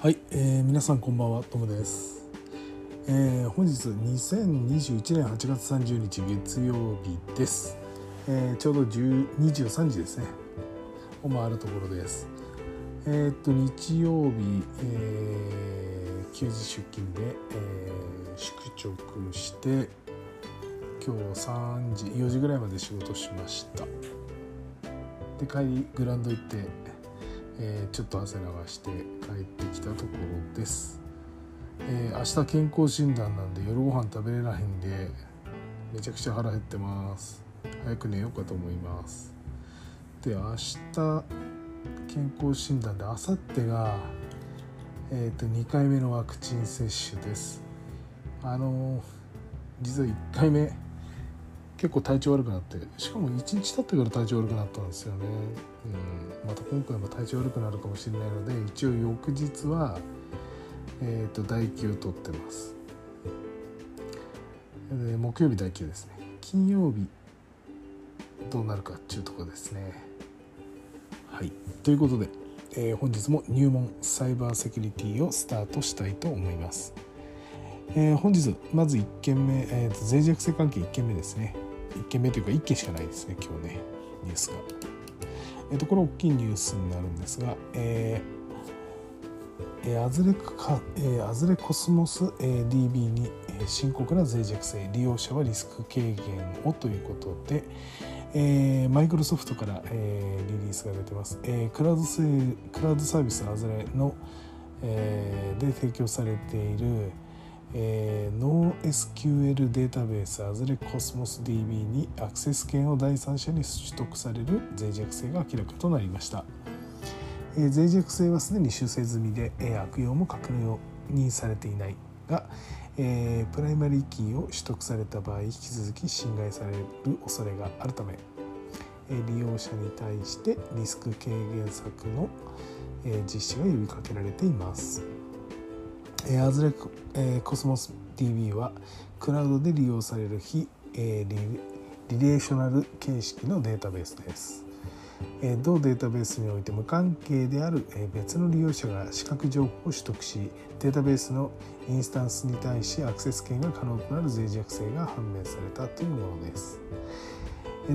はい、えー、皆さんこんばんはトムです、えー、本日2021年8月30日月曜日です、えー、ちょうど23時ですね。を回るところです。えー、っと日曜日、えー、休日出勤で、えー、宿直して今日3時4時ぐらいまで仕事しました。で帰りグラウンド行ってえー、ちょっと汗流して帰ってきたところです、えー、明日健康診断なんで夜ご飯食べれないんでめちゃくちゃ腹減ってます。早く寝ようかと思います。で明日健康診断で明後日が、えー、と2回目のワクチン接種です。あのー、実は1回目結構体調悪くなってしかも1日経ってから体調悪くなったんですよね、うん、また今回も体調悪くなるかもしれないので一応翌日は、えーと、と唾液を取ってます。で木曜日唾液ですね。金曜日どうなるかっていうとこですね。はい。ということで、えー、本日も入門サイバーセキュリティをスタートしたいと思います。えー、本日まず1件目、えー、脆弱性関係1件目ですね。1件目というか1件しかないですね今日ねニュースが。えーと、これ大きいニュースになるんですが、えーえー、アズレか、えー、アズレコスモス、えー、DB に、えー、深刻な脆弱性利用者はリスク軽減をということで、えー、マイクロソフトから、えー、リリースが出てます、えー、クラウドクラウドサービスアズレの、えー、で提供されているえー、NoSQL データベース Azure Cosmos DB にアクセス権を第三者に取得される脆弱性が明らかとなりました、えー、脆弱性はすでに修正済みで、えー、悪用も確認されていないが、えー、プライマリーキーを取得された場合引き続き侵害される恐れがあるため、えー、利用者に対してリスク軽減策の、えー、実施が呼びかけられています。 Azure Co,、えー、 Cosmos DB はクラウドで利用される非、えー、リレーショナル形式のデータベースです。えー、同データベースにおいて無関係である、えー、別の利用者が資格情報を取得しデータベースのインスタンスに対しアクセス権が可能となる脆弱性が判明されたというものです。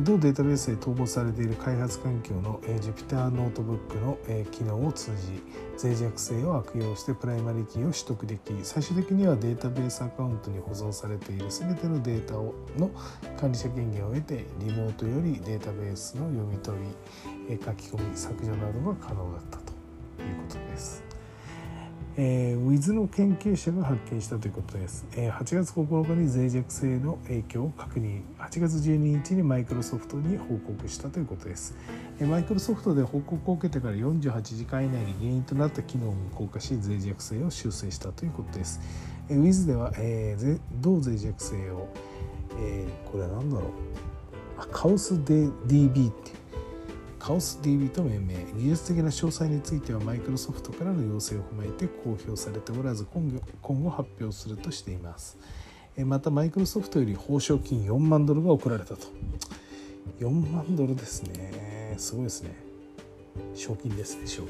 同データベースで統合されている開発環境の Jupyter ノートブックの機能を通じ脆弱性を悪用してプライマリキーを取得でき最終的にはデータベースアカウントに保存されている全てのデータをの管理者権限を得てリモートよりデータベースの読み取り書き込み削除などが可能だったということです。えー、Wiz の研究者が発見したということです、えー、8月9日に脆弱性の影響を確認。8月12日にマイクロソフトに報告したということです、えー、マイクロソフトで報告を受けてから48時間以内に原因となった機能を無効化し脆弱性を修正したということです、えー、Wiz では、えー、同脆弱性を、えー、これは何だろう。カオス DB っていう。カオス DB と命名。技術的な詳細についてはマイクロソフトからの要請を踏まえて公表されておらず今後今後発表するとしています。またマイクロソフトより報奨金4万ドルが送られたと。4万ドルですね。すごいですね。賞金ですね賞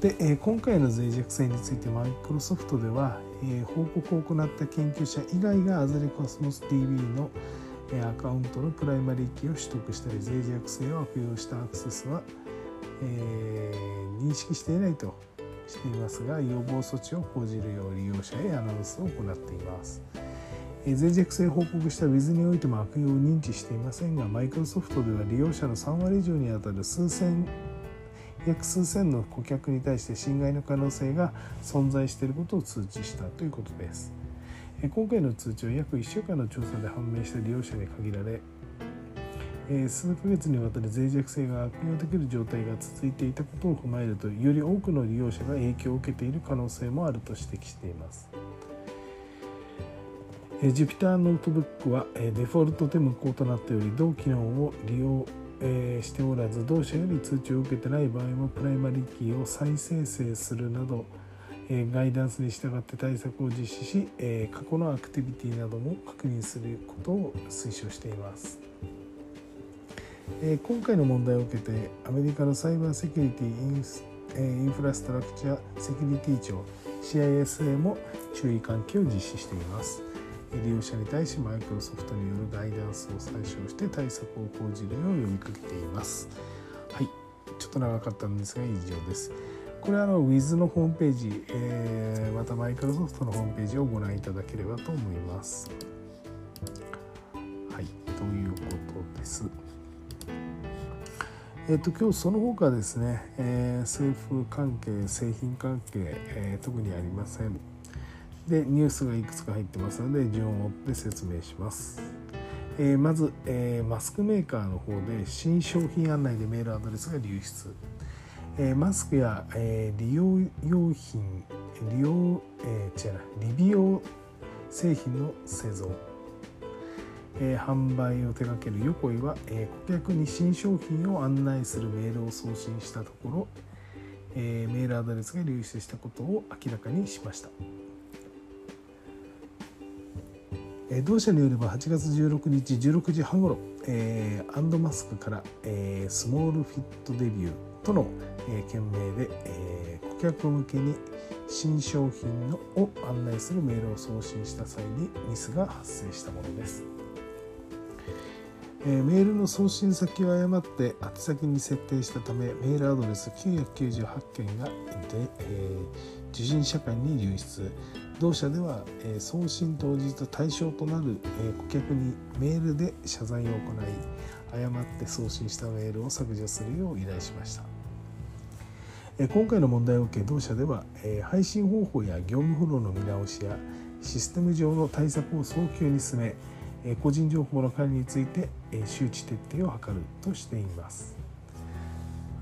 金。で今回の脆弱性についてマイクロソフトでは報告を行った研究者以外がアズレコスモス DB のアカウントのプライマリーキーを取得したり脆弱性を悪用したアクセスは、えー、認識していないとしていますが予防措置を講じるよう利用者へアナウンスを行っています。えー、脆弱性を報告した Wiz においても悪用を認知していませんがマイクロソフトでは利用者の3割以上にあたる数千約数千の顧客に対して侵害の可能性が存在していることを通知したということです。今回の通知は約1週間の調査で判明した利用者に限られ数ヶ月にわたり脆弱性が悪用できる状態が続いていたことを踏まえるとより多くの利用者が影響を受けている可能性もあると指摘しています。Jupyter ノートブックはデフォルトで無効となっており同機能を利用しておらず同社より通知を受けてない場合もプライマリキーを再生成するなどガイダンスに従って対策を実施し過去のアクティビティなども確認することを推奨しています。今回の問題を受けてアメリカのサイバーセキュリティインスインフラストラクチャーセキュリティ庁 CISA も注意喚起を実施しています。利用者に対しマイクロソフトによるガイダンスを参照して対策を講じるよう呼びかけています。はい。ちょっと長かったんですが以上です。これはあの Wiz のホームページ、えー、またマイクロソフトのホームページをご覧いただければと思います。はいということです。えっと、今日その他ですね、えー、政府関係製品関係、えー、特にありません。でニュースがいくつか入ってますので順を追って説明します、えー、まず、えマスクメーカーの方で新商品案内でメールアドレスが流出、えマスクや、え利用用品利用、え違うなリビオ製品の製造えー、販売を手掛ける横井は、えー、顧客に新商品を案内するメールを送信したところ、えー、メールアドレスが流出したことを明らかにしました、同社によれば8月16日16時半ごろ、えアンドマスクから、えスモールフィットデビューとの、え件名で、え顧客向けに新商品のを案内するメールを送信した際にミスが発生したものです。えー、メールの送信先を誤って宛先に設定したためメールアドレス998件がで、えー、受信者間に流出同社では、えー、送信当日対象となる、え顧客にメールで謝罪を行い誤って送信したメールを削除するよう依頼しました、今回の問題を受け同社では、配信方法や業務フローの見直しやシステム上の対策を早急に進め個人情報の管理について周知徹底を図るとしています。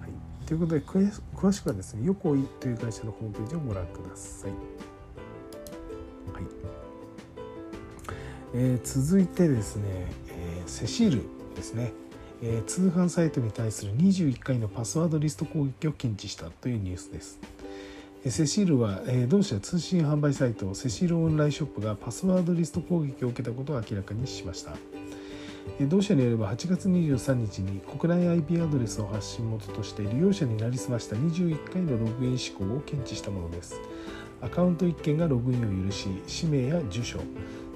はい、ということで詳しくはですね横井という会社のホームページをご覧ください。はいえー、続いてですね、えー、セシールですね、えー、通販サイトに対する21回のパスワードリスト攻撃を検知したというニュースです。セシールは同社通信販売サイトセシールオンラインショップがパスワードリスト攻撃を受けたことを明らかにしました同社によれば8月23日に国内 IP アドレスを発信元として利用者になりすました21回のログイン施行を検知したものですアカウント1件がログインを許し氏名や住所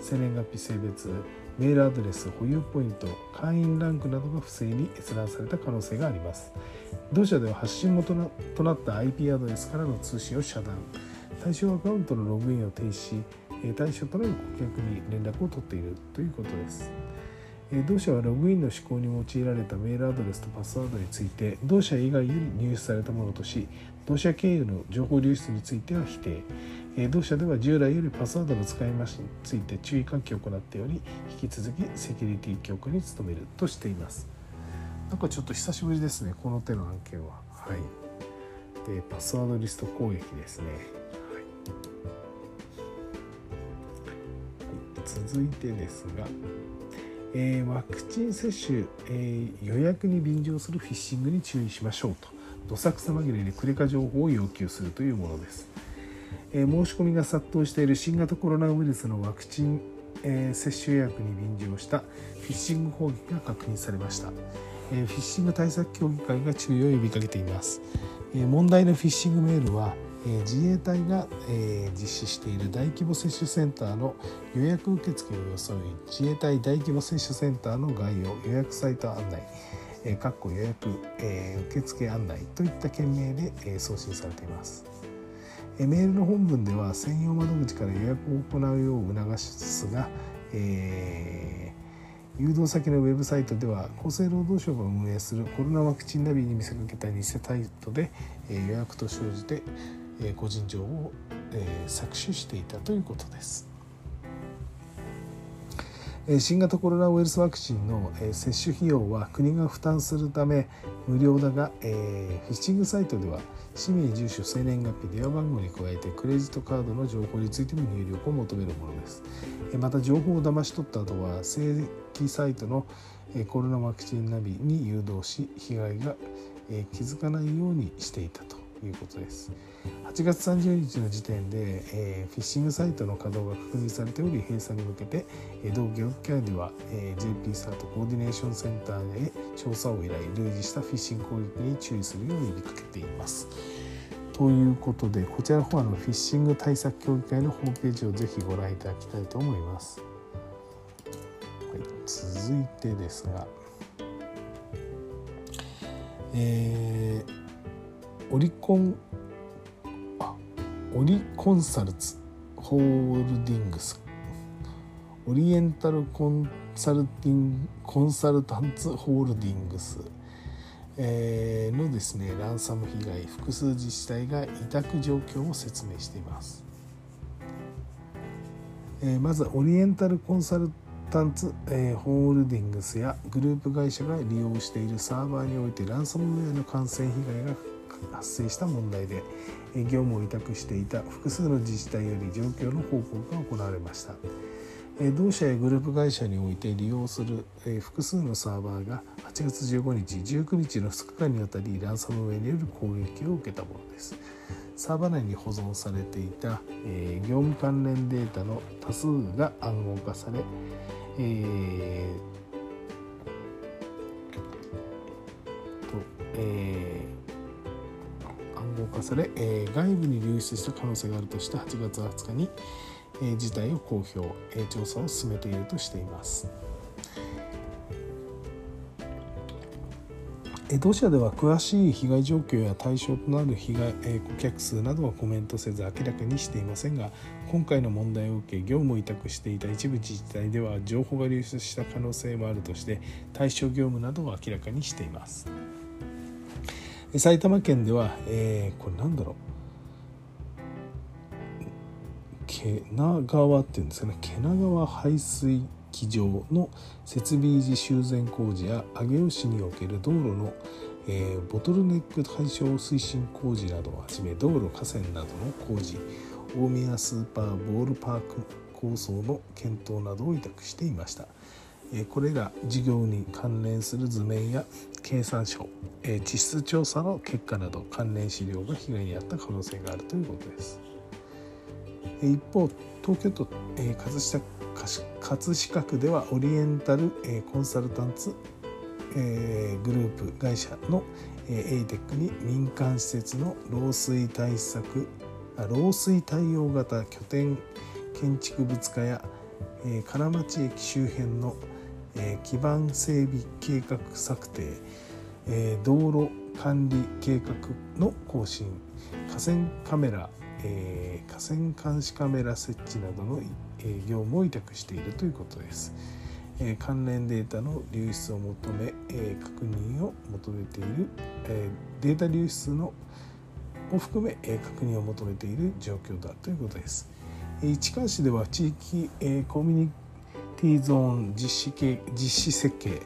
生年月日性別メールアドレス保有ポイント会員ランクなどが不正に閲覧された可能性があります。同社では発信元となった IP アドレスからの通信を遮断。対象アカウントのログインを停止。し対象となる顧客に連絡を取っている。ということです。同社はログインの施行に用いられたメールアドレスとパスワードについて同社以外より入手されたものとし同社経由の情報流出については否定。同社では従来よりパスワードの使い回しについて注意喚起を行っており引き続きセキュリティ強化に努めるとしています。なんかちょっと久しぶりですねこの手の案件は。はい。でパスワードリスト攻撃ですね、はい、続いてですがえー、ワクチン接種、えー、予約に便乗するフィッシングに注意しましょうと。どさくさ紛れにクレカ情報を要求するというものです、えー、申し込みが殺到している新型コロナウイルスのワクチン、え接種予約に便乗したフィッシング攻撃が確認されました、えフィッシング対策協議会が注意を呼びかけています、え問題のフィッシングメールは自衛隊が実施している大規模接種センターの予約受付を装い自衛隊大規模接種センターの概要予約サイト案内かっこ予約受付案内といった件名で送信されています。メールの本文では専用窓口から予約を行うよう促すが、えー、誘導先のウェブサイトでは厚生労働省が運営するコロナワクチンナビに見せかけた偽サイトで予約と生じて個人情報を搾取していたということです。新型コロナウイルスワクチンの接種費用は国が負担するため無料だが、えフィッシングサイトでは氏名住所生年月日電話番号に加えてクレジットカードの情報についても入力を求めるものです。また情報を騙し取った後は正規サイトのコロナワクチンナビに誘導し被害が気づかないようにしていたと。いうことです8月30日の時点で、えー、フィッシングサイトの稼働が確認されており閉鎖に向けて、えー、同業界では、えー、JP サートコーディネーションセンターへ調査を依頼類似したフィッシング攻撃に注意するよう呼びかけていますということでこちらの方はのフィッシング対策協議会のホームページをぜひご覧いただきたいと思います。はい、続いてですが、えー、オリコンあオリコンサルツホールディングス。オリエンタルコンサルティンコンサルタンツホールディングス。えのですねランサム被害複数自治体が委託状況を説明しています、えまずオリエンタルコンサルタンツ、えホールディングスやグループ会社が利用しているサーバーにおいてランサムウェアの感染被害が発生した問題で業務を委託していた複数の自治体より状況の報告が行われました。同社やグループ会社において利用する複数のサーバーが8月15日19日の2日間にわたりランサムウェイによる攻撃を受けたものですサーバー内に保存されていた、え業務関連データの多数が暗号化され、えーとえー、化され、えー、外部に流出した可能性があるとして8月20日に、事態を公表調査を進めているとしています。同社では詳しい被害状況や対象となる被害顧客数などはコメントせず明らかにしていませんが今回の問題を受け業務を委託していた一部自治体では情報が流出した可能性もあるとして対象業務などを明らかにしています。埼玉県では、えー、これなんだろう毛名川っていうんですかね毛名川排水機場の設備維持修繕工事や上尾市における道路の、えー、ボトルネック解消推進工事などをはじめ道路河川などの工事大宮スーパーボールパーク構想の検討などを委託していました。これら事業に関連する図面や計算書地質調査の結果など関連資料が被害に遭った可能性があるということです。一方東京都、葛飾葛飾区ではオリエンタル、コンサルタンツ、えグループ会社の、え ATEC に民間施設の漏水対策漏水対応型拠点建築物化や、え金町駅周辺の、え基盤整備計画策定、え道路管理計画の更新河川カメラえ、河川監視カメラ設置などの、えー、業務を委託しているということです。え、関連データの流出を求め、え、確認を求めている、え、データ流出のを含め、え、確認を求めている状況だということです。市川市では地域、えー、コミュニティゾーン実施系実施設計、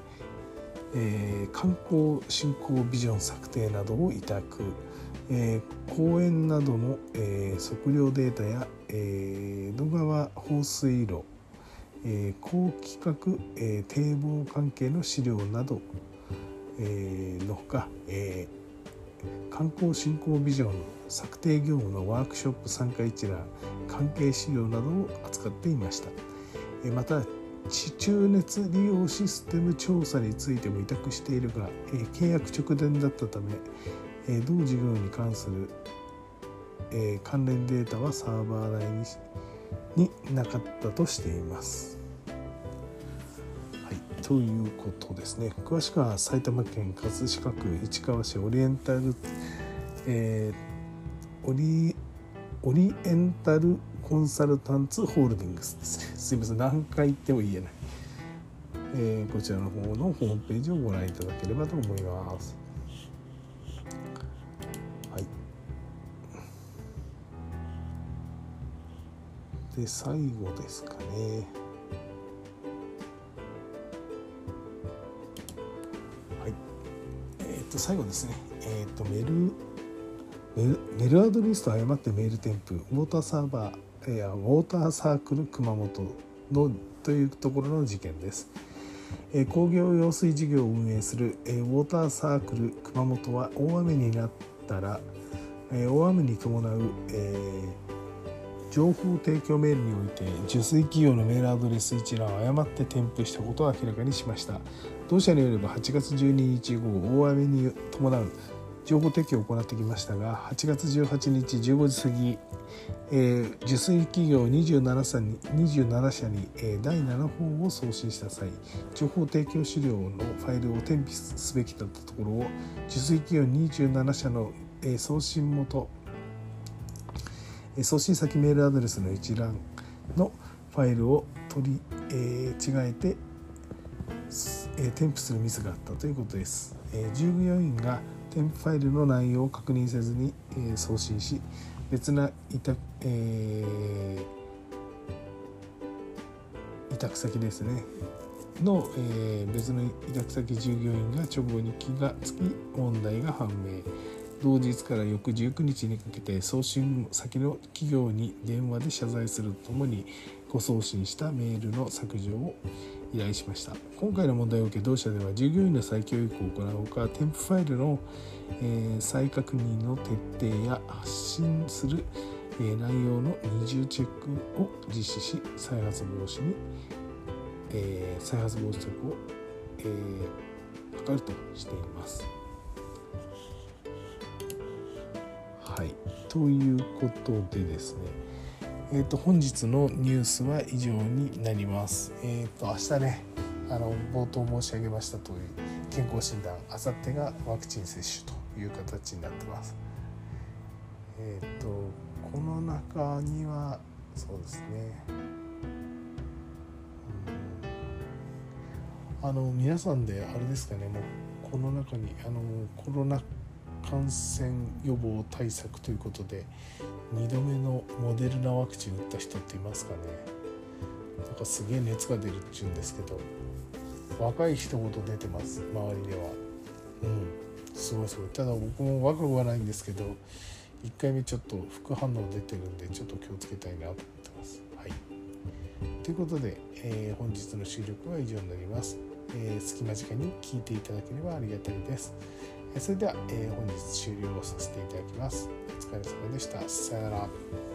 えー、観光振興ビジョン策定などを委託えー、公園などの、えー、測量データや、えー、江戸川放水路、えー、高規格、えー、堤防関係の資料など、えー、のほか、えー、観光振興ビジョン策定業務のワークショップ参加一覧関係資料などを扱っていました。また地中熱利用システム調査についても委託しているが、え、契約直前だったため、え同事業に関する、え関連データはサーバー内にになかったとしています。はい、ということですね詳しくは埼玉県葛飾区市川市オリエンタル、えー、オリオリエンタルコンサルタンツホールディングスです。ねすいません。何回言っても言えない、えー、こちらの方のホームページをご覧いただければと思います。はい。で最後ですかね。はい。えっ、と最後ですね。えっ、とメルメールアドレスと誤ってメール添付。ウォーターサーバーやウォーターサークル熊本のというところの事件です。工業用水事業を運営するウォーターサークル熊本は大雨になったら大雨に伴う、え情報提供メールにおいて受水企業のメールアドレス一覧を誤って添付したことを明らかにしました同社によれば8月12日午後大雨に伴う情報提供を行ってきましたが8月18日15時過ぎ、えー、受水企業27社に ,27 社に、えー、第7報を送信した際情報提供資料のファイルを添付すべきだったところを受水企業27社の、えー、送信元送信先メールアドレスの一覧のファイルを取り、えー、違えて、えー、添付するミスがあったということです。えー、従業員が添付ファイルの内容を確認せずに、え、送信し別な委託,、えー、委託先ですね。の、えー、別の委託先従業員が直後に気がつき問題が判明。同日から翌19日にかけて送信先の企業に電話で謝罪するとともにご送信したメールの削除を依頼しました今回の問題を受け同社では従業員の再教育を行うほか添付ファイルの、えー、再確認の徹底や発信する、えー、内容の二重チェックを実施し再発防止に、えー、再発防止策を、えー、図るとしています。はい、ということでですねえーと、本日のニュースは以上になります。えっ、ー、と明日ねあの冒頭申し上げました通り健康診断あさってがワクチン接種という形になってます。えっ、ー、とこの中にはそうですね、あの皆さんであれですかねもうこの中にあのコロナ禍感染予防対策ということで2度目のモデルナワクチン打った人っていますかね。なんかすげえ熱が出るっていうんですけど若い人ほど出てます周りでは。うん。すごいすごい。ただ僕も若くはないんですけど1回目ちょっと副反応出てるんでちょっと気をつけたいなと思ってます。はい。ということで、えー、本日の収録は以上になります、えー、隙間時間に聞いていただければありがたいです。それでは、えー、本日終了させていただきます。お疲れ様でした。さよなら。